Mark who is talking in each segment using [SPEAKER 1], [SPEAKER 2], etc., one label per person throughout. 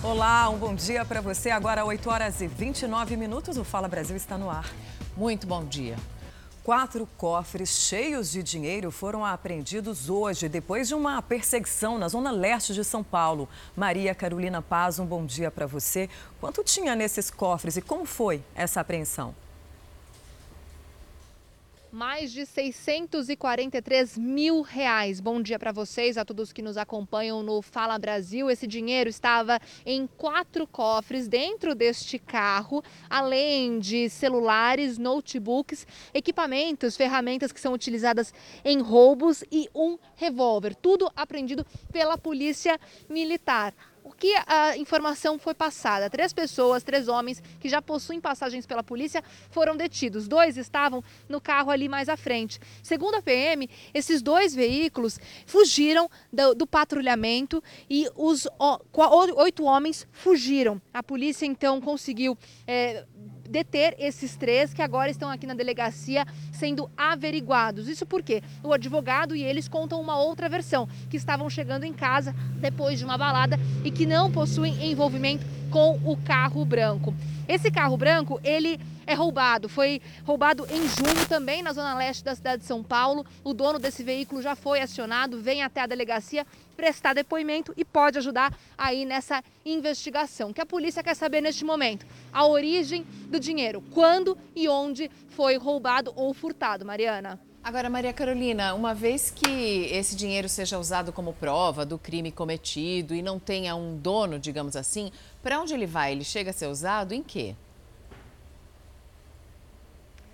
[SPEAKER 1] Olá, um bom dia para você. Agora, 8 horas e 29 minutos, o Fala Brasil está no ar.
[SPEAKER 2] Muito bom dia.
[SPEAKER 1] Quatro cofres cheios de dinheiro foram apreendidos hoje, depois de uma perseguição na zona leste de São Paulo. Maria Carolina Paz, um bom dia para você. Quanto tinha nesses cofres e como foi essa apreensão?
[SPEAKER 3] Mais de 643 mil reais. Bom dia para vocês, a todos que nos acompanham no Fala Brasil. Esse dinheiro estava em quatro cofres dentro deste carro, além de celulares, notebooks, equipamentos, ferramentas que são utilizadas em roubos e um revólver. Tudo apreendido pela Polícia Militar. O que a informação foi passada? Três pessoas, três homens que já possuem passagens pela polícia foram detidos. Dois estavam no carro ali mais à frente. Segundo a PM, esses dois veículos fugiram do, do patrulhamento e os ó, oito homens fugiram. A polícia então conseguiu é, deter esses três que agora estão aqui na delegacia sendo averiguados. Isso porque o advogado e eles contam uma outra versão, que estavam chegando em casa depois de uma balada e que não possuem envolvimento com o carro branco. Esse carro branco, ele é roubado. Foi roubado em junho também na zona leste da cidade de São Paulo. O dono desse veículo já foi acionado, vem até a delegacia prestar depoimento e pode ajudar aí nessa investigação. O que a polícia quer saber neste momento? A origem do dinheiro, quando e onde foi roubado ou furtado, Mariana.
[SPEAKER 2] Agora, Maria Carolina, uma vez que esse dinheiro seja usado como prova do crime cometido e não tenha um dono, digamos assim, para onde ele vai? Ele chega a ser usado em quê?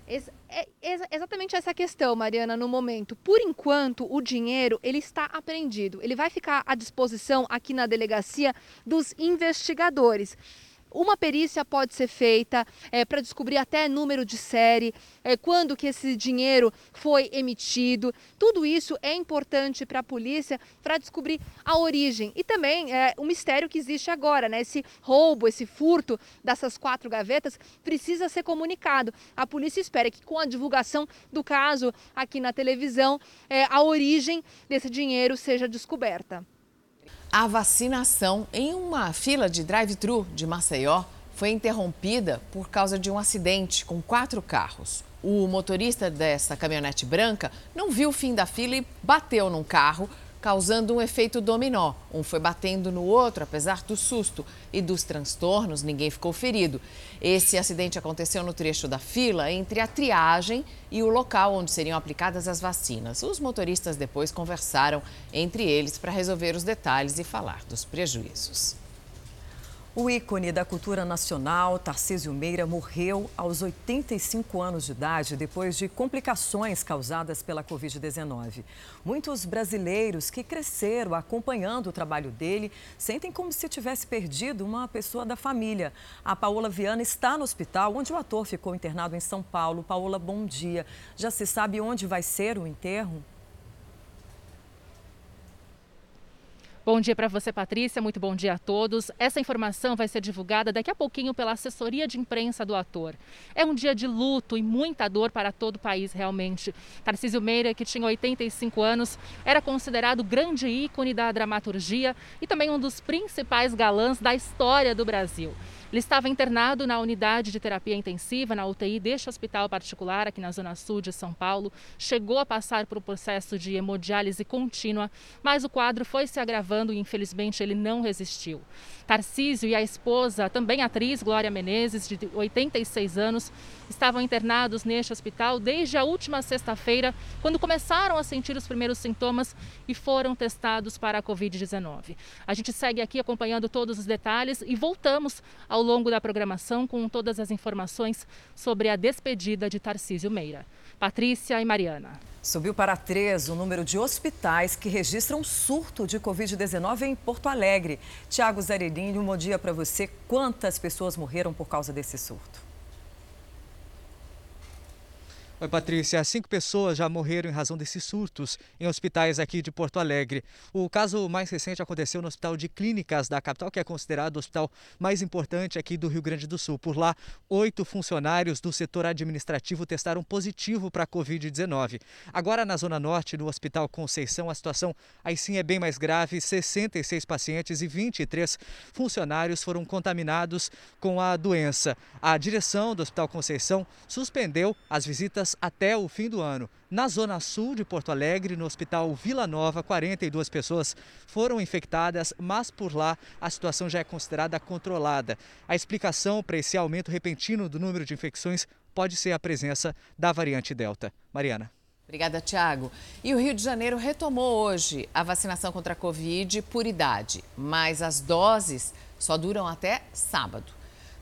[SPEAKER 3] É exatamente essa questão, Mariana, no momento. Por enquanto, o dinheiro ele está apreendido. Ele vai ficar à disposição aqui na delegacia dos investigadores. Uma perícia pode ser feita é, para descobrir até número de série, é, quando que esse dinheiro foi emitido. Tudo isso é importante para a polícia para descobrir a origem e também é, o mistério que existe agora, né? Esse roubo, esse furto dessas quatro gavetas precisa ser comunicado. A polícia espera que com a divulgação do caso aqui na televisão, é, a origem desse dinheiro seja descoberta.
[SPEAKER 2] A vacinação em uma fila de drive-thru de Maceió foi interrompida por causa de um acidente com quatro carros. O motorista dessa caminhonete branca não viu o fim da fila e bateu num carro, causando um efeito dominó. Um foi batendo no outro, apesar do susto e dos transtornos, ninguém ficou ferido. Esse acidente aconteceu no trecho da fila entre a triagem e o local onde seriam aplicadas as vacinas. Os motoristas depois conversaram entre eles para resolver os detalhes e falar dos prejuízos.
[SPEAKER 1] O ícone da cultura nacional, Tarcísio Meira, morreu aos 85 anos de idade depois de complicações causadas pela Covid-19. Muitos brasileiros que cresceram acompanhando o trabalho dele sentem como se tivesse perdido uma pessoa da família. A Paola Viana está no hospital onde o ator ficou internado em São Paulo. Paola, bom dia. Já se sabe onde vai ser o enterro?
[SPEAKER 4] Bom dia para você, Patrícia. Muito bom dia a todos. Essa informação vai ser divulgada daqui a pouquinho pela assessoria de imprensa do ator. É um dia de luto e muita dor para todo o país, realmente. Tarcísio Meira, que tinha 85 anos, era considerado grande ícone da dramaturgia e também um dos principais galãs da história do Brasil. Ele estava internado na unidade de terapia intensiva, na UTI deste hospital particular, aqui na Zona Sul de São Paulo. Chegou a passar por um processo de hemodiálise contínua, mas o quadro foi se agravando e, infelizmente, ele não resistiu. Tarcísio e a esposa, também atriz Glória Menezes, de 86 anos, estavam internados neste hospital desde a última sexta-feira, quando começaram a sentir os primeiros sintomas e foram testados para a Covid-19. A gente segue aqui acompanhando todos os detalhes e voltamos ao longo da programação com todas as informações sobre a despedida de Tarcísio Meira. Patrícia e Mariana.
[SPEAKER 1] Subiu para três o número de hospitais que registram surto de Covid-19 em Porto Alegre. Tiago Zarelinho, bom dia para você. Quantas pessoas morreram por causa desse surto?
[SPEAKER 5] Oi, Patrícia. Cinco pessoas já morreram em razão desses surtos em hospitais aqui de Porto Alegre. O caso mais recente aconteceu no Hospital de Clínicas da capital, que é considerado o hospital mais importante aqui do Rio Grande do Sul. Por lá, oito funcionários do setor administrativo testaram positivo para a Covid-19. Agora, na Zona Norte, no Hospital Conceição, a situação aí sim é bem mais grave. 66 pacientes e 23 funcionários foram contaminados com a doença. A direção do Hospital Conceição suspendeu as visitas até o fim do ano. Na zona sul de Porto Alegre, no Hospital Vila Nova, 42 pessoas foram infectadas, mas por lá a situação já é considerada controlada. A explicação para esse aumento repentino do número de infecções pode ser a presença da variante Delta. Mariana.
[SPEAKER 2] Obrigada, Tiago. E o Rio de Janeiro retomou hoje a vacinação contra a Covid por idade, mas as doses só duram até sábado.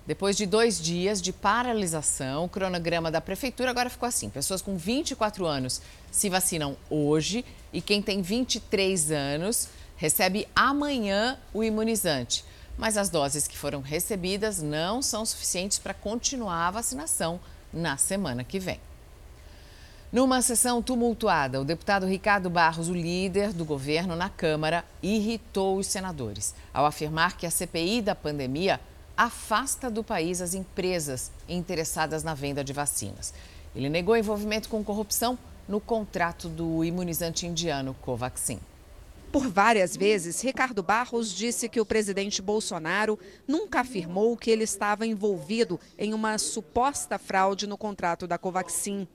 [SPEAKER 2] Depois de dois dias de paralisação, o cronograma da prefeitura agora ficou assim: pessoas com 24 anos se vacinam hoje e quem tem 23 anos recebe amanhã o imunizante. Mas as doses que foram recebidas não são suficientes para continuar a vacinação na semana que vem. Numa sessão tumultuada, o deputado Ricardo Barros, o líder do governo na Câmara, irritou os senadores ao afirmar que a CPI da pandemia afasta do país as empresas interessadas na venda de vacinas. Ele negou envolvimento com corrupção no contrato do imunizante indiano Covaxin.
[SPEAKER 6] Por várias vezes, Ricardo Barros disse que o presidente Bolsonaro nunca afirmou que ele estava envolvido em uma suposta fraude no contrato da Covaxin.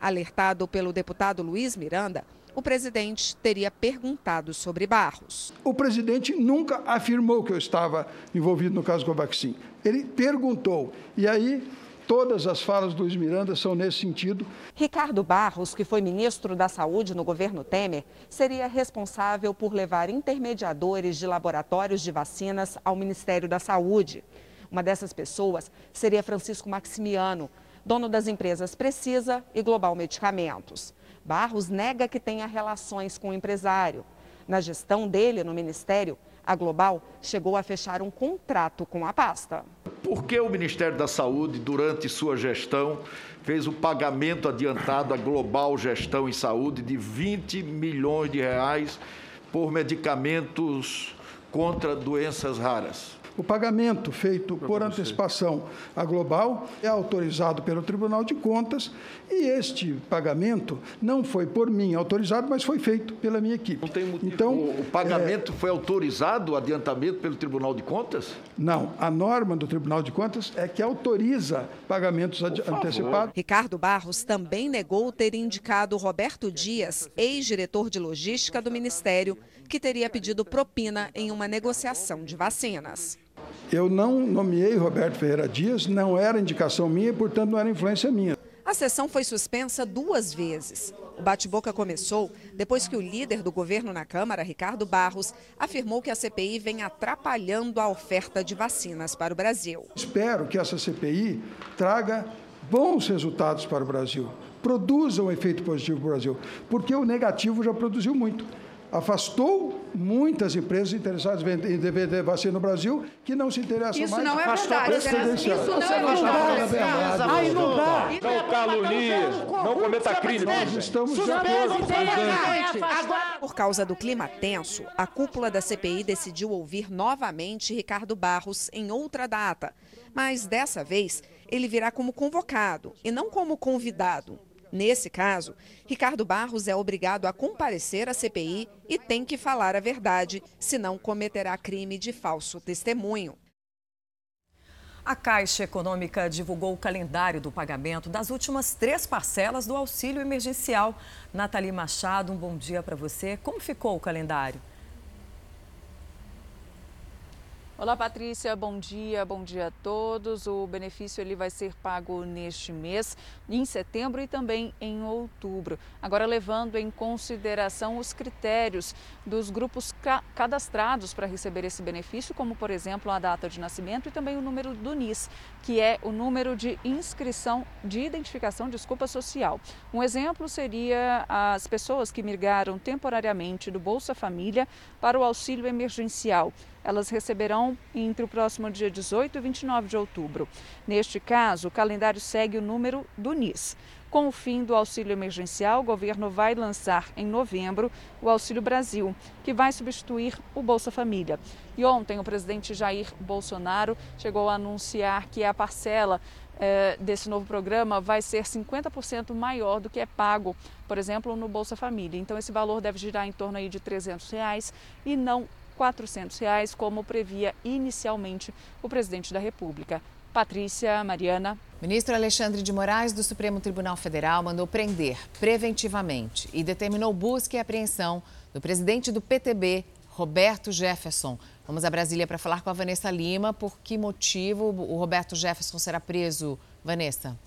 [SPEAKER 6] Alertado pelo deputado Luiz Miranda, o presidente teria perguntado sobre Barros.
[SPEAKER 7] O presidente nunca afirmou que eu estava envolvido no caso Covaxin. Ele perguntou. E aí, todas as falas do Luiz Miranda são nesse sentido.
[SPEAKER 6] Ricardo Barros, que foi ministro da Saúde no governo Temer, seria responsável por levar intermediadores de laboratórios de vacinas ao Ministério da Saúde. Uma dessas pessoas seria Francisco Maximiano, dono das empresas Precisa e Global Medicamentos. Barros nega que tenha relações com o empresário. Na gestão dele no ministério, a Global chegou a fechar um contrato com a pasta.
[SPEAKER 8] Por que o Ministério da Saúde, durante sua gestão, fez o pagamento adiantado à Global Gestão em Saúde de 20 milhões de reais por medicamentos contra doenças raras?
[SPEAKER 7] O pagamento feito por antecipação à Global é autorizado pelo Tribunal de Contas e este pagamento não foi por mim autorizado, mas foi feito pela minha equipe.
[SPEAKER 8] Então, o, o pagamento é... foi autorizado, o adiantamento pelo Tribunal de Contas?
[SPEAKER 7] Não, a norma do Tribunal de Contas é que autoriza pagamentos antecipados.
[SPEAKER 6] Ricardo Barros também negou ter indicado Roberto Dias, ex-diretor de logística do Ministério, que teria pedido propina em uma negociação de vacinas.
[SPEAKER 7] Eu não nomeei Roberto Ferreira Dias, não era indicação minha, portanto não era influência minha.
[SPEAKER 6] A sessão foi suspensa duas vezes. O bate-boca começou depois que o líder do governo na Câmara, Ricardo Barros, afirmou que a CPI vem atrapalhando a oferta de vacinas para o Brasil.
[SPEAKER 7] Espero que essa CPI traga bons resultados para o Brasil, produza um efeito positivo para o Brasil, porque o negativo já produziu muito afastou muitas empresas interessadas em vender vacina no Brasil que não se interessam
[SPEAKER 9] Isso
[SPEAKER 7] mais.
[SPEAKER 9] Não é verdade, Isso não é verdade.
[SPEAKER 7] Aí não dá.
[SPEAKER 10] Não calunie, não cometa crime.
[SPEAKER 7] Nós estamos de acordo.
[SPEAKER 6] Por causa do clima tenso, a cúpula da CPI decidiu ouvir novamente Ricardo Barros em outra data. Mas dessa vez, ele virá como convocado e não como convidado. Nesse caso, Ricardo Barros é obrigado a comparecer à CPI e tem que falar a verdade, senão cometerá crime de falso testemunho. A Caixa Econômica divulgou o calendário do pagamento das últimas três parcelas do auxílio emergencial. Nathalie Machado, um bom dia para você. Como ficou o calendário?
[SPEAKER 11] Olá, Patrícia. Bom dia, bom dia a todos. O benefício ele vai ser pago neste mês, em setembro e também em outubro. Agora, levando em consideração os critérios dos grupos ca cadastrados para receber esse benefício, como, por exemplo, a data de nascimento e também o número do NIS, que é o número de inscrição de identificação, desculpa, social. Um exemplo seria as pessoas que migraram temporariamente do Bolsa Família para o auxílio emergencial elas receberão entre o próximo dia 18 e 29 de outubro. Neste caso, o calendário segue o número do Com o fim do auxílio emergencial, o governo vai lançar em novembro o Auxílio Brasil, que vai substituir o Bolsa Família. E ontem, o presidente Jair Bolsonaro chegou a anunciar que a parcela eh, desse novo programa vai ser 50% maior do que é pago, por exemplo, no Bolsa Família. Então, esse valor deve girar em torno aí de 300 reais e não 400 reais, como previa inicialmente o presidente da República. Patrícia, Mariana.
[SPEAKER 2] Ministro Alexandre de Moraes, do Supremo Tribunal Federal, mandou prender preventivamente e determinou busca e apreensão do presidente do PTB, Roberto Jefferson. Vamos a Brasília para falar com a Vanessa Lima. Por que motivo o Roberto Jefferson será preso, Vanessa?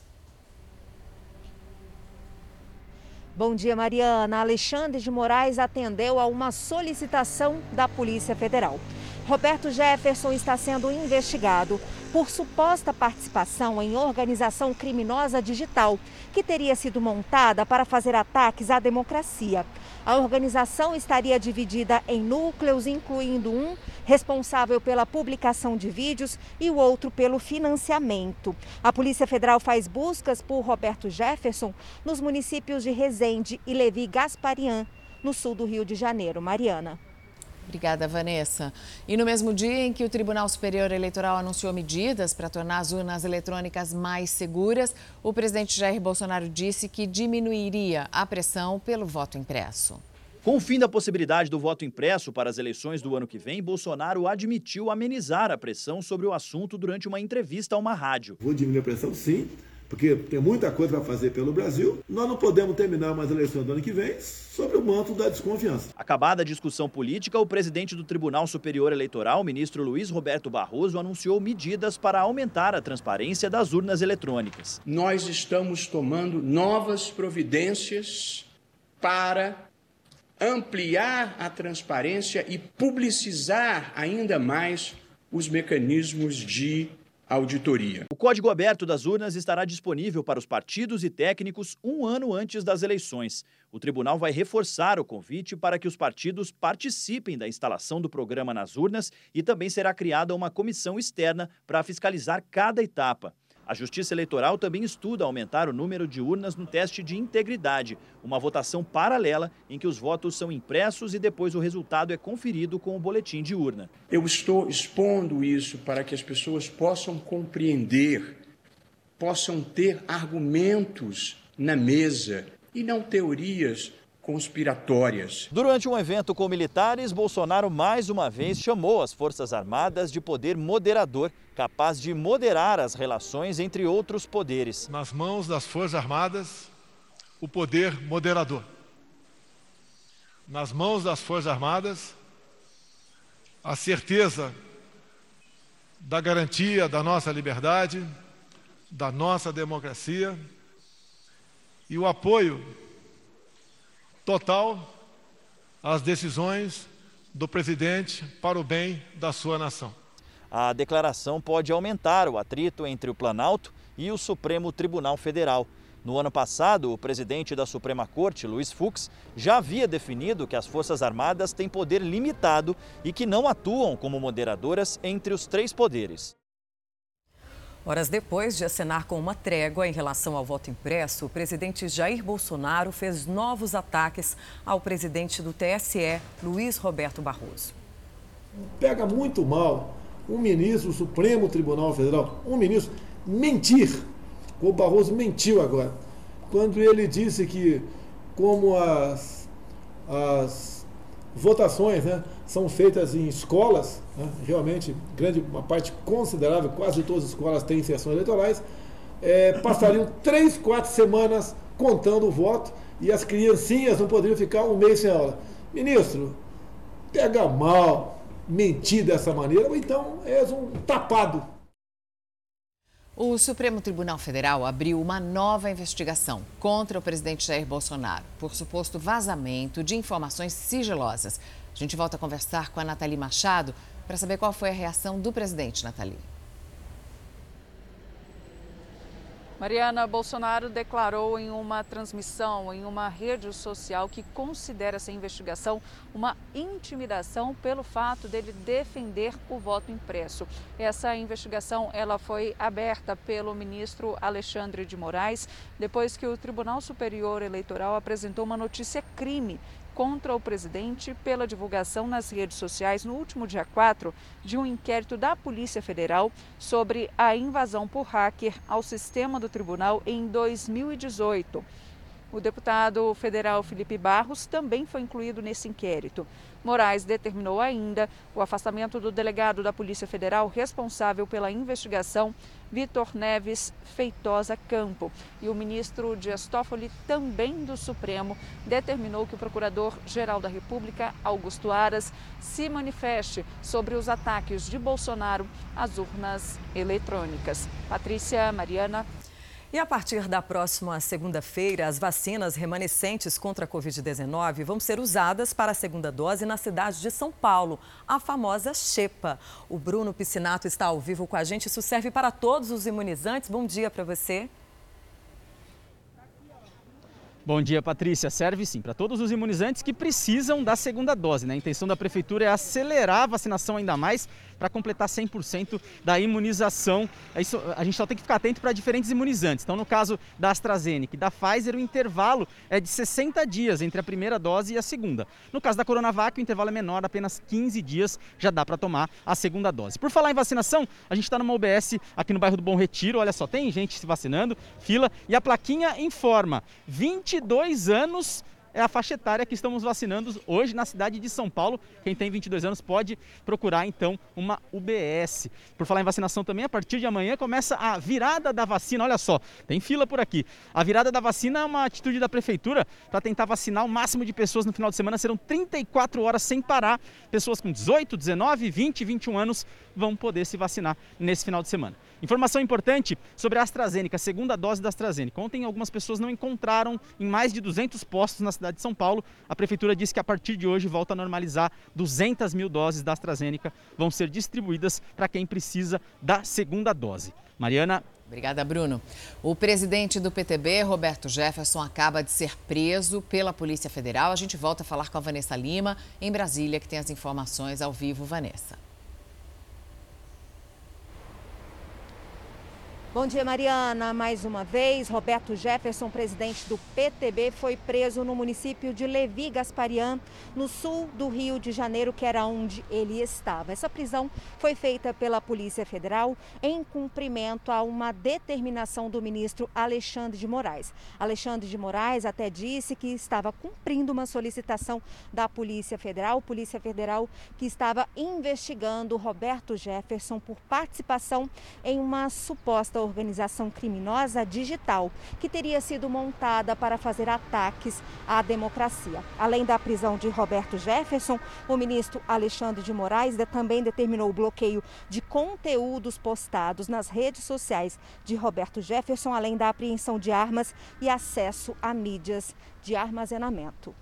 [SPEAKER 12] Bom dia, Mariana. Alexandre de Moraes atendeu a uma solicitação da Polícia Federal. Roberto Jefferson está sendo investigado por suposta participação em organização criminosa digital, que teria sido montada para fazer ataques à democracia. A organização estaria dividida em núcleos, incluindo um responsável pela publicação de vídeos e o outro pelo financiamento. A Polícia Federal faz buscas por Roberto Jefferson nos municípios de Resende e Levi Gasparian, no sul do Rio de Janeiro. Mariana.
[SPEAKER 2] Obrigada, Vanessa. E no mesmo dia em que o Tribunal Superior Eleitoral anunciou medidas para tornar as urnas eletrônicas mais seguras, o presidente Jair Bolsonaro disse que diminuiria a pressão pelo voto impresso.
[SPEAKER 13] Com o fim da possibilidade do voto impresso para as eleições do ano que vem, Bolsonaro admitiu amenizar a pressão sobre o assunto durante uma entrevista a uma rádio.
[SPEAKER 14] Vou diminuir a pressão, sim, porque tem muita coisa para fazer pelo Brasil. Nós não podemos terminar mais eleições do ano que vem sobre o manto da desconfiança.
[SPEAKER 13] Acabada a discussão política, o presidente do Tribunal Superior Eleitoral, ministro Luiz Roberto Barroso, anunciou medidas para aumentar a transparência das urnas eletrônicas.
[SPEAKER 15] Nós estamos tomando novas providências para ampliar a transparência e publicizar ainda mais os mecanismos de auditoria.
[SPEAKER 13] O código aberto das urnas estará disponível para os partidos e técnicos um ano antes das eleições. O tribunal vai reforçar o convite para que os partidos participem da instalação do programa nas urnas e também será criada uma comissão externa para fiscalizar cada etapa. A Justiça Eleitoral também estuda aumentar o número de urnas no teste de integridade, uma votação paralela em que os votos são impressos e depois o resultado é conferido com o boletim de urna.
[SPEAKER 15] Eu estou expondo isso para que as pessoas possam compreender, possam ter argumentos na mesa e não teorias conspiratórias.
[SPEAKER 13] Durante um evento com militares, Bolsonaro mais uma vez chamou as Forças Armadas de poder moderador, capaz de moderar as relações entre outros poderes.
[SPEAKER 16] Nas mãos das Forças Armadas, o poder moderador. Nas mãos das Forças Armadas, a certeza da garantia da nossa liberdade, da nossa democracia e o apoio total às decisões do presidente para o bem da sua nação.
[SPEAKER 13] A declaração pode aumentar o atrito entre o Planalto e o Supremo Tribunal Federal. No ano passado, o presidente da Suprema Corte, Luiz Fux, já havia definido que as Forças Armadas têm poder limitado e que não atuam como moderadoras entre os três poderes.
[SPEAKER 1] Horas depois de acenar com uma trégua em relação ao voto impresso, o presidente Jair Bolsonaro fez novos ataques ao presidente do TSE, Luiz Roberto Barroso.
[SPEAKER 14] Pega muito mal um ministro do Supremo Tribunal Federal, um ministro, mentir. O Barroso mentiu agora, quando ele disse que, como as, as votações né, são feitas em escolas, né, realmente, grande, uma parte considerável, quase todas as escolas têm sessões eleitorais, é, passariam três, quatro semanas contando o voto e as criancinhas não poderiam ficar um mês sem aula. Ministro, pega mal mentir dessa maneira, ou então és um tapado.
[SPEAKER 2] O Supremo Tribunal Federal abriu uma nova investigação contra o presidente Jair Bolsonaro por suposto vazamento de informações sigilosas. A gente volta a conversar com a Nathalie Machado para saber qual foi a reação do presidente, Nathalie.
[SPEAKER 11] Mariana Bolsonaro declarou em uma transmissão em uma rede social que considera essa investigação uma intimidação pelo fato dele defender o voto impresso. Essa investigação ela foi aberta pelo ministro Alexandre de Moraes depois que o Tribunal Superior Eleitoral apresentou uma notícia crime contra o presidente pela divulgação nas redes sociais no último dia 4 de um inquérito da Polícia Federal sobre a invasão por hacker ao sistema do tribunal em 2018. O deputado federal Felipe Barros também foi incluído nesse inquérito. Moraes determinou ainda o afastamento do delegado da Polícia Federal responsável pela investigação, Vitor Neves Feitosa Campo. E o ministro Dias Toffoli, também do Supremo, determinou que o procurador-geral da República, Augusto Aras, se manifeste sobre os ataques de Bolsonaro às urnas eletrônicas. Patrícia Mariana.
[SPEAKER 1] E a partir da próxima segunda-feira, as vacinas remanescentes contra a Covid-19 vão ser usadas para a segunda dose na cidade de São Paulo, a famosa Xepa. O Bruno Piscinato está ao vivo com a gente. Isso serve para todos os imunizantes. Bom dia para você.
[SPEAKER 17] Bom dia, Patrícia. Serve sim para todos os imunizantes que precisam da segunda dose. Né? A intenção da Prefeitura é acelerar a vacinação ainda mais para completar 100% da imunização. Isso, a gente só tem que ficar atento para diferentes imunizantes. Então, no caso da AstraZeneca e da Pfizer, o intervalo é de 60 dias entre a primeira dose e a segunda. No caso da Coronavac, o intervalo é menor, apenas 15 dias já dá para tomar a segunda dose. Por falar em vacinação, a gente está numa UBS aqui no bairro do Bom Retiro. Olha só, tem gente se vacinando, fila, e a plaquinha informa 22 anos é a faixa etária que estamos vacinando hoje na cidade de São Paulo. Quem tem 22 anos pode procurar então uma UBS. Por falar em vacinação também, a partir de amanhã começa a virada da vacina. Olha só, tem fila por aqui. A virada da vacina é uma atitude da prefeitura para tentar vacinar o máximo de pessoas no final de semana. Serão 34 horas sem parar. Pessoas com 18, 19, 20, 21 anos vão poder se vacinar nesse final de semana. Informação importante sobre a AstraZeneca, a segunda dose da AstraZeneca. Ontem algumas pessoas não encontraram em mais de 200 postos na cidade de São Paulo. A prefeitura disse que a partir de hoje volta a normalizar 200 mil doses da AstraZeneca vão ser distribuídas para quem precisa da segunda dose. Mariana.
[SPEAKER 2] Obrigada, Bruno. O presidente do PTB, Roberto Jefferson, acaba de ser preso pela Polícia Federal. A gente volta a falar com a Vanessa Lima, em Brasília, que tem as informações ao vivo. Vanessa.
[SPEAKER 12] Bom dia, Mariana. Mais uma vez, Roberto Jefferson, presidente do PTB, foi preso no município de Levi Gasparian, no sul do Rio de Janeiro, que era onde ele estava. Essa prisão foi feita pela Polícia Federal em cumprimento a uma determinação do ministro Alexandre de Moraes. Alexandre de Moraes até disse que estava cumprindo uma solicitação da Polícia Federal, Polícia Federal que estava investigando Roberto Jefferson por participação em uma suposta organização criminosa digital que teria sido montada para fazer ataques à democracia. Além da prisão de Roberto Jefferson, o ministro Alexandre de Moraes também determinou o bloqueio de conteúdos postados nas redes sociais de Roberto Jefferson, além da apreensão de armas e acesso a mídias de armazenamento.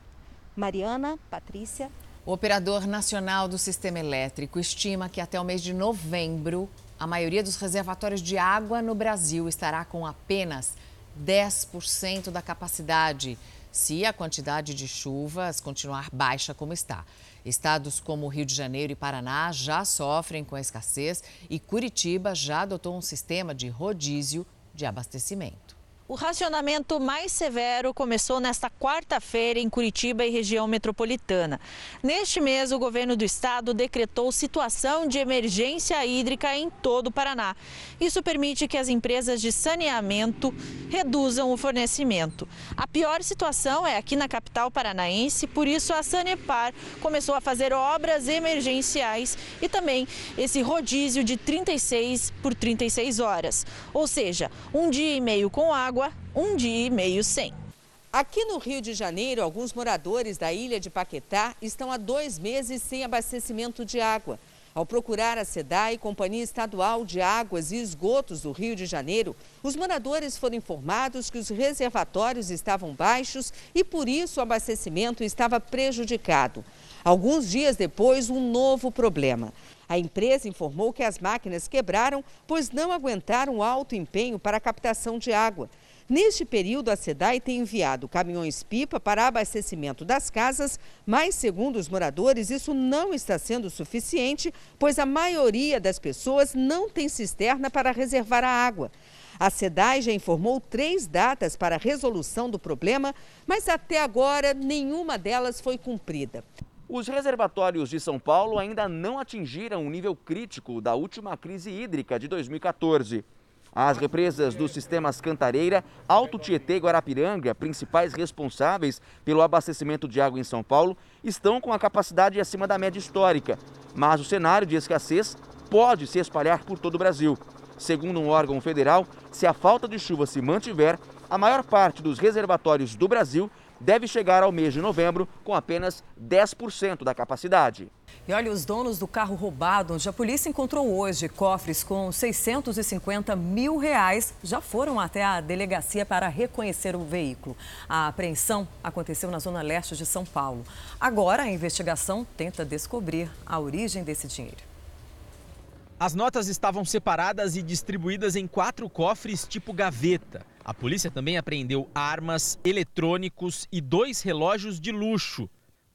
[SPEAKER 12] Mariana, Patrícia.
[SPEAKER 2] O operador nacional do sistema elétrico estima que até o mês de novembro a maioria dos reservatórios de água no Brasil estará com apenas 10% da capacidade, se a quantidade de chuvas continuar baixa como está. Estados como Rio de Janeiro e Paraná já sofrem com a escassez e Curitiba já adotou um sistema de rodízio de abastecimento.
[SPEAKER 18] O racionamento mais severo começou nesta quarta-feira em Curitiba e região metropolitana. Neste mês, o governo do estado decretou situação de emergência hídrica em todo o Paraná. Isso permite que as empresas de saneamento reduzam o fornecimento. A pior situação é aqui na capital paranaense, por isso a Sanepar começou a fazer obras emergenciais e também esse rodízio de 36 por 36 horas. Ou seja, um dia e meio com água água um dia e meio sem.
[SPEAKER 19] Aqui no Rio de Janeiro, alguns moradores da ilha de Paquetá estão há dois meses sem abastecimento de água. Ao procurar a SEDAI, Companhia Estadual de Águas e Esgotos do Rio de Janeiro, os moradores foram informados que os reservatórios estavam baixos e por isso o abastecimento estava prejudicado. Alguns dias depois, um novo problema. A empresa informou que as máquinas quebraram, pois não aguentaram alto empenho para a captação de água. Neste período, a SEDAI tem enviado caminhões-pipa para abastecimento das casas, mas, segundo os moradores, isso não está sendo suficiente, pois a maioria das pessoas não tem cisterna para reservar a água. A SEDAI já informou três datas para a resolução do problema, mas até agora nenhuma delas foi cumprida.
[SPEAKER 20] Os reservatórios de São Paulo ainda não atingiram o nível crítico da última crise hídrica de 2014. As represas dos sistemas Cantareira, Alto Tietê e Guarapiranga, principais responsáveis pelo abastecimento de água em São Paulo, estão com a capacidade acima da média histórica. Mas o cenário de escassez pode se espalhar por todo o Brasil. Segundo um órgão federal, se a falta de chuva se mantiver, a maior parte dos reservatórios do Brasil deve chegar ao mês de novembro com apenas 10% da capacidade.
[SPEAKER 1] E olha, os donos do carro roubado, onde a polícia encontrou hoje cofres com 650 mil reais, já foram até a delegacia para reconhecer o veículo. A apreensão aconteceu na zona leste de São Paulo. Agora, a investigação tenta descobrir a origem desse dinheiro.
[SPEAKER 17] As notas estavam separadas e distribuídas em quatro cofres tipo gaveta. A polícia também apreendeu armas, eletrônicos e dois relógios de luxo.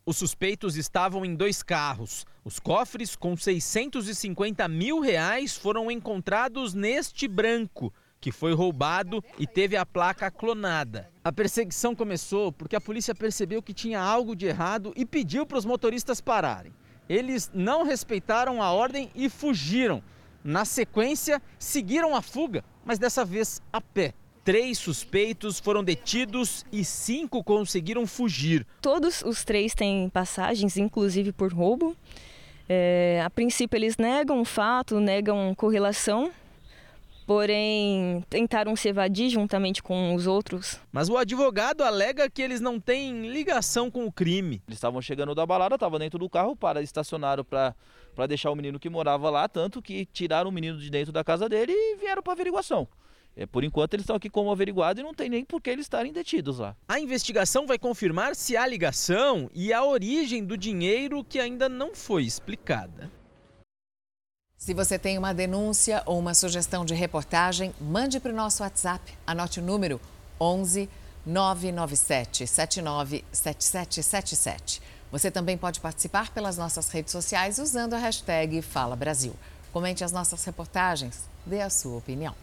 [SPEAKER 17] Os suspeitos estavam em dois carros. Os cofres com 650 mil reais foram encontrados neste branco, que foi roubado e teve a placa clonada. A perseguição começou porque a polícia percebeu que tinha algo de errado e pediu para os motoristas pararem. Eles não respeitaram a ordem e fugiram. Na sequência, seguiram a fuga, mas dessa vez a pé. Três suspeitos foram detidos e cinco conseguiram fugir.
[SPEAKER 21] Todos os três têm passagens, inclusive por roubo. É, a princípio, eles negam o fato, negam correlação, porém tentaram se evadir juntamente com os outros.
[SPEAKER 17] Mas o advogado alega que eles não têm ligação com o crime.
[SPEAKER 22] Eles estavam chegando da balada, estavam dentro do carro, para estacionaram para para deixar o menino que morava lá, tanto que tiraram o menino de dentro da casa dele e vieram para averiguação. É, por enquanto eles estão aqui como averiguados e não tem nem por que eles estarem detidos lá.
[SPEAKER 17] A investigação vai confirmar se há ligação e a origem do dinheiro que ainda não foi explicada.
[SPEAKER 2] Se você tem uma denúncia ou uma sugestão de reportagem, mande para o nosso WhatsApp. Anote o número 11 997 79 7777. Você também pode participar pelas nossas redes sociais usando a hashtag Fala Brasil. Comente as nossas reportagens, dê a sua opinião.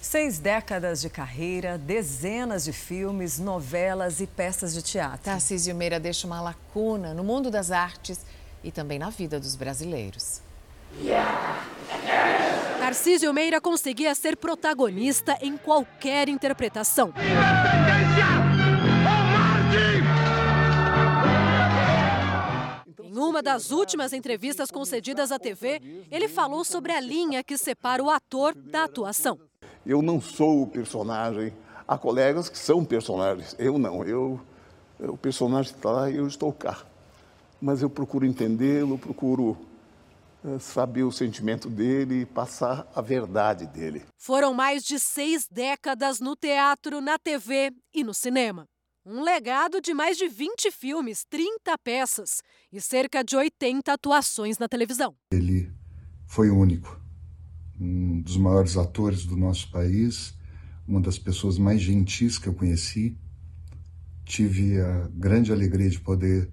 [SPEAKER 1] Seis décadas de carreira, dezenas de filmes, novelas e peças de teatro.
[SPEAKER 2] Tarcísio Meira deixa uma lacuna no mundo das artes e também na vida dos brasileiros.
[SPEAKER 23] Tarcísio Meira conseguia ser protagonista em qualquer interpretação. Em uma das últimas entrevistas concedidas à TV, ele falou sobre a linha que separa o ator da atuação.
[SPEAKER 24] Eu não sou o personagem. Há colegas que são personagens. Eu não. Eu, o personagem está lá e eu estou cá. Mas eu procuro entendê-lo, procuro saber o sentimento dele e passar a verdade dele.
[SPEAKER 23] Foram mais de seis décadas no teatro, na TV e no cinema. Um legado de mais de 20 filmes, 30 peças e cerca de 80 atuações na televisão.
[SPEAKER 25] Ele foi único um dos maiores atores do nosso país, uma das pessoas mais gentis que eu conheci. Tive a grande alegria de poder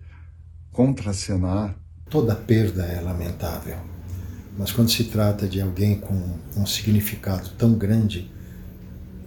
[SPEAKER 25] contracenar.
[SPEAKER 26] Toda perda é lamentável, mas quando se trata de alguém com um significado tão grande,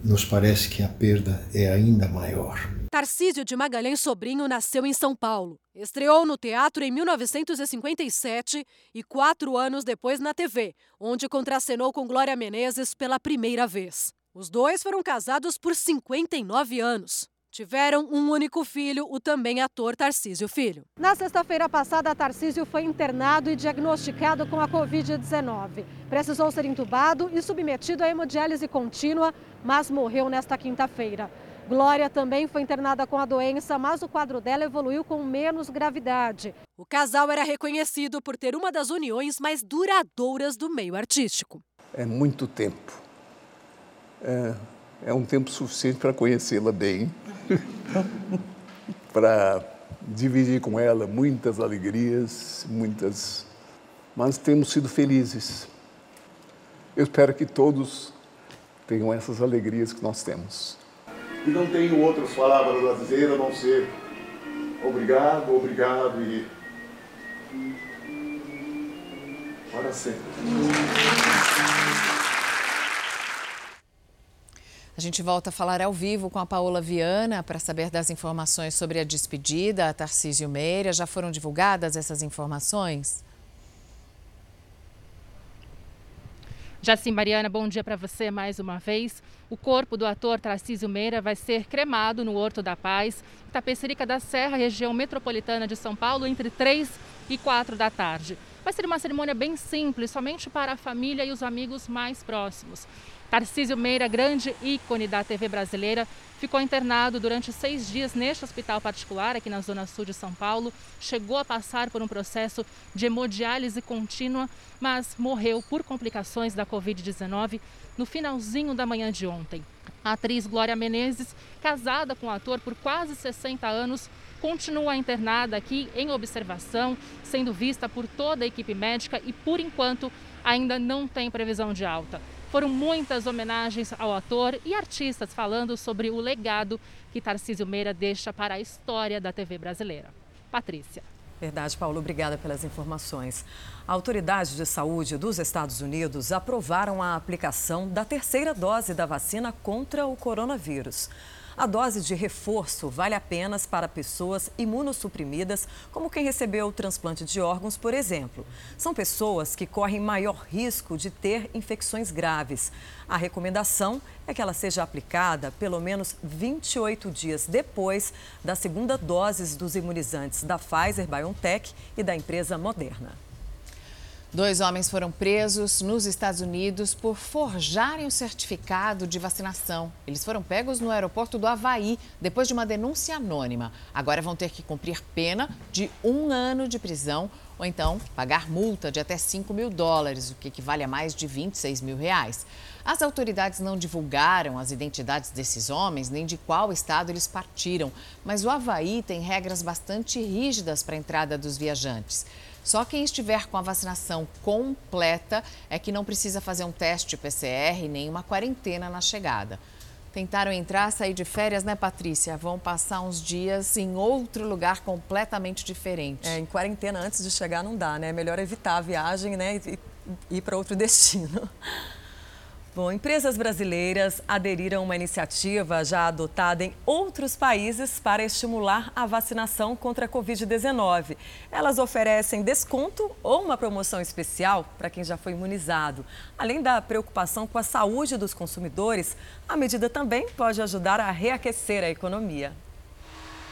[SPEAKER 26] nos parece que a perda é ainda maior.
[SPEAKER 23] Tarcísio de Magalhães Sobrinho nasceu em São Paulo. Estreou no teatro em 1957 e quatro anos depois na TV, onde contracenou com Glória Menezes pela primeira vez. Os dois foram casados por 59 anos. Tiveram um único filho, o também ator Tarcísio Filho. Na sexta-feira passada, Tarcísio foi internado e diagnosticado com a Covid-19. Precisou ser entubado e submetido a hemodiálise contínua, mas morreu nesta quinta-feira.
[SPEAKER 27] Glória também foi internada com a doença, mas o quadro dela evoluiu com menos gravidade. O casal era reconhecido por ter uma das uniões mais duradouras do meio artístico.
[SPEAKER 24] É muito tempo. É, é um tempo suficiente para conhecê-la bem, para dividir com ela muitas alegrias, muitas. Mas temos sido felizes. Eu espero que todos tenham essas alegrias que nós temos. E não tenho outras palavras a dizer a não ser obrigado, obrigado e para sempre.
[SPEAKER 2] A gente volta a falar ao vivo com a Paola Viana para saber das informações sobre a despedida a Tarcísio Meira. Já foram divulgadas essas informações?
[SPEAKER 4] Já sim, Mariana, bom dia para você mais uma vez. O corpo do ator Tarcísio Meira vai ser cremado no Horto da Paz, Tapecerica da Serra, região metropolitana de São Paulo, entre 3 e 4 da tarde. Vai ser uma cerimônia bem simples, somente para a família e os amigos mais próximos. Tarcísio Meira, grande ícone da TV brasileira, ficou internado durante seis dias neste hospital particular aqui na Zona Sul de São Paulo. Chegou a passar por um processo de hemodiálise contínua, mas morreu por complicações da Covid-19 no finalzinho da manhã de ontem. A atriz Glória Menezes, casada com o ator por quase 60 anos, continua internada aqui em observação, sendo vista por toda a equipe médica e, por enquanto, ainda não tem previsão de alta. Foram muitas homenagens ao ator e artistas falando sobre o legado que Tarcísio Meira deixa para a história da TV brasileira. Patrícia.
[SPEAKER 1] Verdade, Paulo. Obrigada pelas informações. Autoridades de saúde dos Estados Unidos aprovaram a aplicação da terceira dose da vacina contra o coronavírus. A dose de reforço vale apenas para pessoas imunossuprimidas, como quem recebeu o transplante de órgãos, por exemplo. São pessoas que correm maior risco de ter infecções graves. A recomendação é que ela seja aplicada pelo menos 28 dias depois da segunda dose dos imunizantes da Pfizer BioNTech e da empresa Moderna.
[SPEAKER 2] Dois homens foram presos nos Estados Unidos por forjarem o certificado de vacinação. Eles foram pegos no aeroporto do Havaí depois de uma denúncia anônima. Agora vão ter que cumprir pena de um ano de prisão ou então pagar multa de até 5 mil dólares, o que equivale a mais de 26 mil reais. As autoridades não divulgaram as identidades desses homens nem de qual estado eles partiram, mas o Havaí tem regras bastante rígidas para a entrada dos viajantes. Só quem estiver com a vacinação completa é que não precisa fazer um teste PCR nem uma quarentena na chegada. Tentaram entrar, sair de férias, né, Patrícia? Vão passar uns dias em outro lugar completamente diferente.
[SPEAKER 1] É, em quarentena antes de chegar não dá, né? É melhor evitar a viagem, né, e ir para outro destino. Bom, empresas brasileiras aderiram a uma iniciativa já adotada em outros países para estimular a vacinação contra a Covid-19. Elas oferecem desconto ou uma promoção especial para quem já foi imunizado. Além da preocupação com a saúde dos consumidores, a medida também pode ajudar a reaquecer a economia.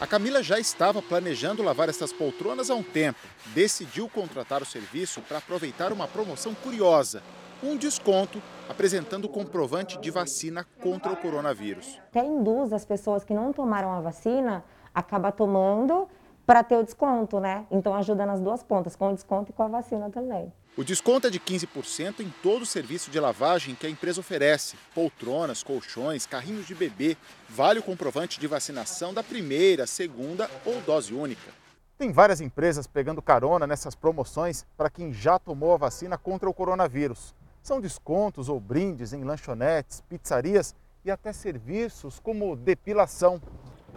[SPEAKER 28] A Camila já estava planejando lavar essas poltronas há um tempo. Decidiu contratar o serviço para aproveitar uma promoção curiosa um desconto apresentando o comprovante de vacina contra o coronavírus.
[SPEAKER 29] Até induz as pessoas que não tomaram a vacina acaba tomando para ter o desconto, né? Então ajuda nas duas pontas, com o desconto e com a vacina também.
[SPEAKER 28] O desconto é de 15% em todo o serviço de lavagem que a empresa oferece: poltronas, colchões, carrinhos de bebê. Vale o comprovante de vacinação da primeira, segunda ou dose única.
[SPEAKER 30] Tem várias empresas pegando carona nessas promoções para quem já tomou a vacina contra o coronavírus. São descontos ou brindes em lanchonetes, pizzarias e até serviços como depilação.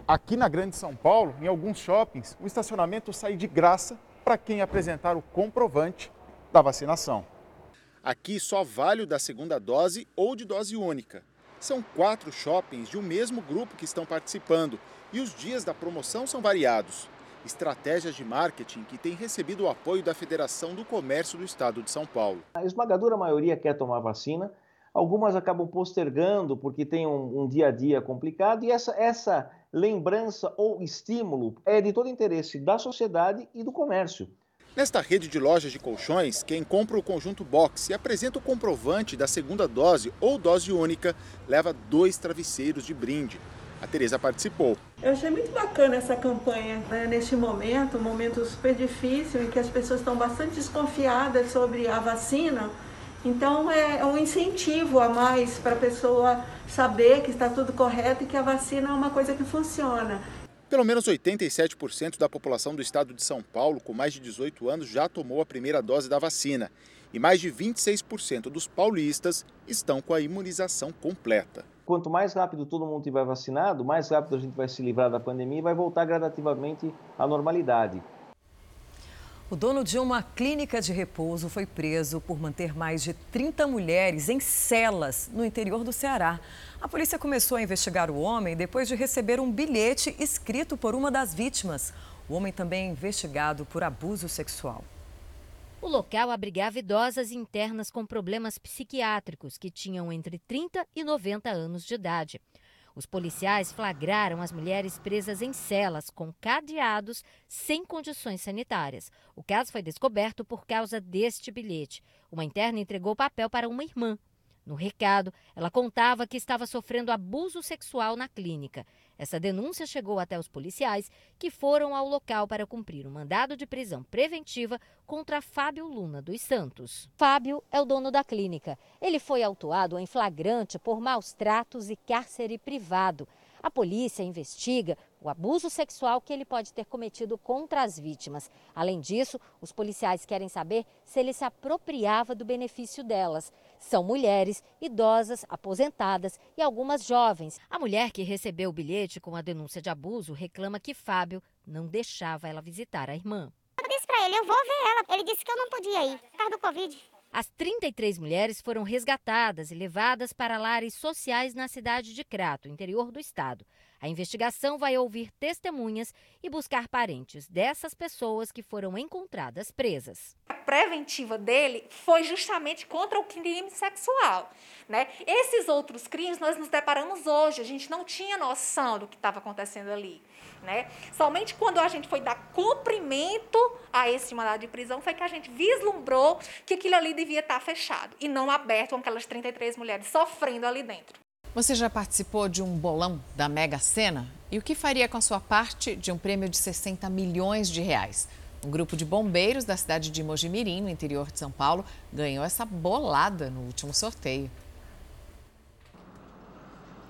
[SPEAKER 30] Aqui na Grande São Paulo, em alguns shoppings, o estacionamento sai de graça para quem apresentar o comprovante da vacinação.
[SPEAKER 28] Aqui só vale o da segunda dose ou de dose única. São quatro shoppings de um mesmo grupo que estão participando e os dias da promoção são variados estratégias de marketing que têm recebido o apoio da Federação do Comércio do Estado de São Paulo.
[SPEAKER 31] A esmagadora maioria quer tomar vacina, algumas acabam postergando porque tem um, um dia a dia complicado e essa, essa lembrança ou estímulo é de todo interesse da sociedade e do comércio.
[SPEAKER 28] Nesta rede de lojas de colchões, quem compra o conjunto box e apresenta o comprovante da segunda dose ou dose única leva dois travesseiros de brinde. A Tereza participou.
[SPEAKER 32] Eu achei muito bacana essa campanha né? neste momento, um momento super difícil em que as pessoas estão bastante desconfiadas sobre a vacina. Então é um incentivo a mais para a pessoa saber que está tudo correto e que a vacina é uma coisa que funciona.
[SPEAKER 28] Pelo menos 87% da população do estado de São Paulo com mais de 18 anos já tomou a primeira dose da vacina. E mais de 26% dos paulistas estão com a imunização completa.
[SPEAKER 31] Quanto mais rápido todo mundo tiver vacinado, mais rápido a gente vai se livrar da pandemia e vai voltar gradativamente à normalidade.
[SPEAKER 1] O dono de uma clínica de repouso foi preso por manter mais de 30 mulheres em celas no interior do Ceará. A polícia começou a investigar o homem depois de receber um bilhete escrito por uma das vítimas. O homem também é investigado por abuso sexual.
[SPEAKER 33] O local abrigava idosas internas com problemas psiquiátricos que tinham entre 30 e 90 anos de idade. Os policiais flagraram as mulheres presas em celas com cadeados sem condições sanitárias. O caso foi descoberto por causa deste bilhete. Uma interna entregou papel para uma irmã. No recado, ela contava que estava sofrendo abuso sexual na clínica. Essa denúncia chegou até os policiais, que foram ao local para cumprir um mandado de prisão preventiva contra Fábio Luna dos Santos. Fábio é o dono da clínica. Ele foi autuado em flagrante por maus tratos e cárcere privado. A polícia investiga o abuso sexual que ele pode ter cometido contra as vítimas. Além disso, os policiais querem saber se ele se apropriava do benefício delas. São mulheres, idosas, aposentadas e algumas jovens. A mulher que recebeu o bilhete com a denúncia de abuso reclama que Fábio não deixava ela visitar a irmã.
[SPEAKER 34] Eu disse para ele, eu vou ver ela. Ele disse que eu não podia ir, por causa do Covid.
[SPEAKER 33] As 33 mulheres foram resgatadas e levadas para lares sociais na cidade de Crato, interior do estado. A investigação vai ouvir testemunhas e buscar parentes dessas pessoas que foram encontradas presas.
[SPEAKER 35] A preventiva dele foi justamente contra o crime sexual. Né? Esses outros crimes nós nos deparamos hoje, a gente não tinha noção do que estava acontecendo ali. Né? Somente quando a gente foi dar cumprimento a esse mandado de prisão foi que a gente vislumbrou que aquilo ali devia estar fechado e não aberto com aquelas 33 mulheres sofrendo ali dentro.
[SPEAKER 2] Você já participou de um bolão da Mega Sena? E o que faria com a sua parte de um prêmio de 60 milhões de reais? Um grupo de bombeiros da cidade de Mojimirim, no interior de São Paulo, ganhou essa bolada no último sorteio.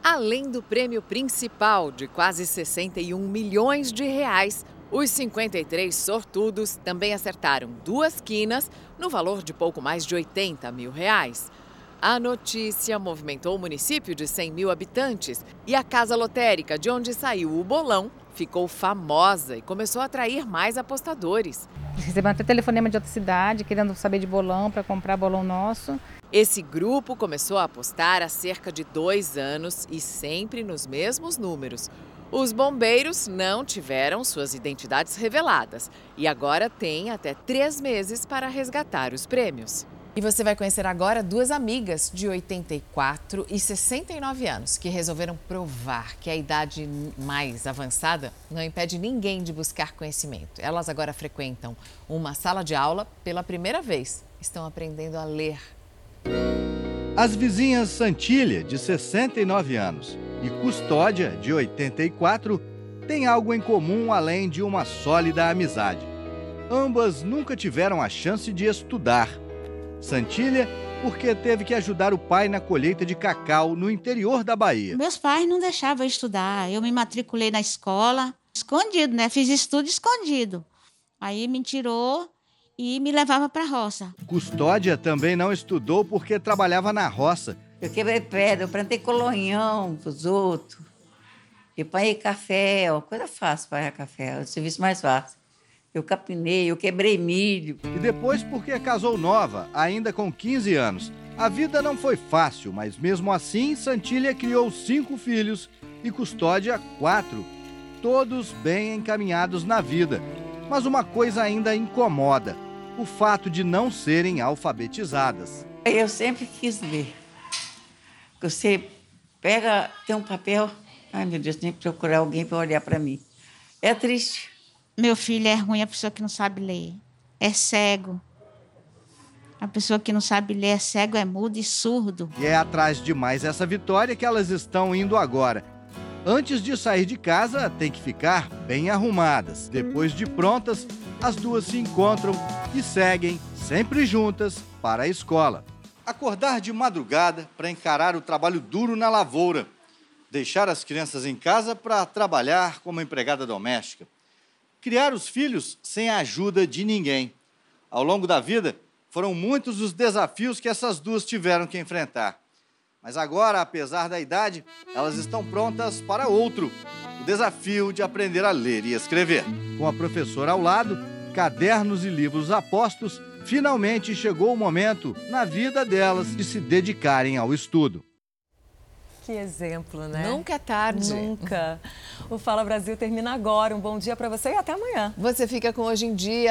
[SPEAKER 2] Além do prêmio principal de quase 61 milhões de reais, os 53 sortudos também acertaram duas quinas no valor de pouco mais de 80 mil reais. A notícia movimentou o município de 100 mil habitantes e a casa lotérica de onde saiu o bolão ficou famosa e começou a atrair mais apostadores.
[SPEAKER 36] Recebemos até telefonema de outra cidade querendo saber de bolão para comprar bolão nosso.
[SPEAKER 2] Esse grupo começou a apostar há cerca de dois anos e sempre nos mesmos números. Os bombeiros não tiveram suas identidades reveladas e agora têm até três meses para resgatar os prêmios. E você vai conhecer agora duas amigas de 84 e 69 anos que resolveram provar que a idade mais avançada não impede ninguém de buscar conhecimento. Elas agora frequentam uma sala de aula pela primeira vez. Estão aprendendo a ler
[SPEAKER 37] as vizinhas Santilha, de 69 anos, e Custódia, de 84, têm algo em comum além de uma sólida amizade. Ambas nunca tiveram a chance de estudar. Santilha, porque teve que ajudar o pai na colheita de cacau no interior da Bahia.
[SPEAKER 38] Meus pais não deixavam eu estudar. Eu me matriculei na escola, escondido, né? Fiz estudo escondido. Aí me tirou e me levava para a roça.
[SPEAKER 37] Custódia também não estudou porque trabalhava na roça.
[SPEAKER 39] Eu quebrei pedra, eu plantei colonhão para os outros. Eu panhei café, ó, coisa fácil para café, é o serviço mais fácil. Eu capinei, eu quebrei milho.
[SPEAKER 37] E depois porque casou nova, ainda com 15 anos. A vida não foi fácil, mas mesmo assim, Santilha criou cinco filhos e Custódia quatro. Todos bem encaminhados na vida. Mas uma coisa ainda incomoda: o fato de não serem alfabetizadas.
[SPEAKER 39] Eu sempre quis ler. Você pega, tem um papel, ai meu Deus, tem que procurar alguém para olhar para mim. É triste.
[SPEAKER 38] Meu filho é ruim, a pessoa que não sabe ler. É cego. A pessoa que não sabe ler é cego, é mudo e surdo.
[SPEAKER 37] E é atrás de mais essa vitória que elas estão indo agora. Antes de sair de casa, tem que ficar bem arrumadas. Depois de prontas, as duas se encontram e seguem, sempre juntas, para a escola. Acordar de madrugada para encarar o trabalho duro na lavoura. Deixar as crianças em casa para trabalhar como empregada doméstica. Criar os filhos sem a ajuda de ninguém. Ao longo da vida, foram muitos os desafios que essas duas tiveram que enfrentar. Mas agora, apesar da idade, elas estão prontas para outro: o desafio de aprender a ler e escrever. Com a professora ao lado, cadernos e livros apostos, finalmente chegou o momento na vida delas de se dedicarem ao estudo.
[SPEAKER 1] Que exemplo, né?
[SPEAKER 2] Nunca é tarde.
[SPEAKER 1] Nunca. O Fala Brasil termina agora. Um bom dia para você e até amanhã.
[SPEAKER 2] Você fica com Hoje em Dia.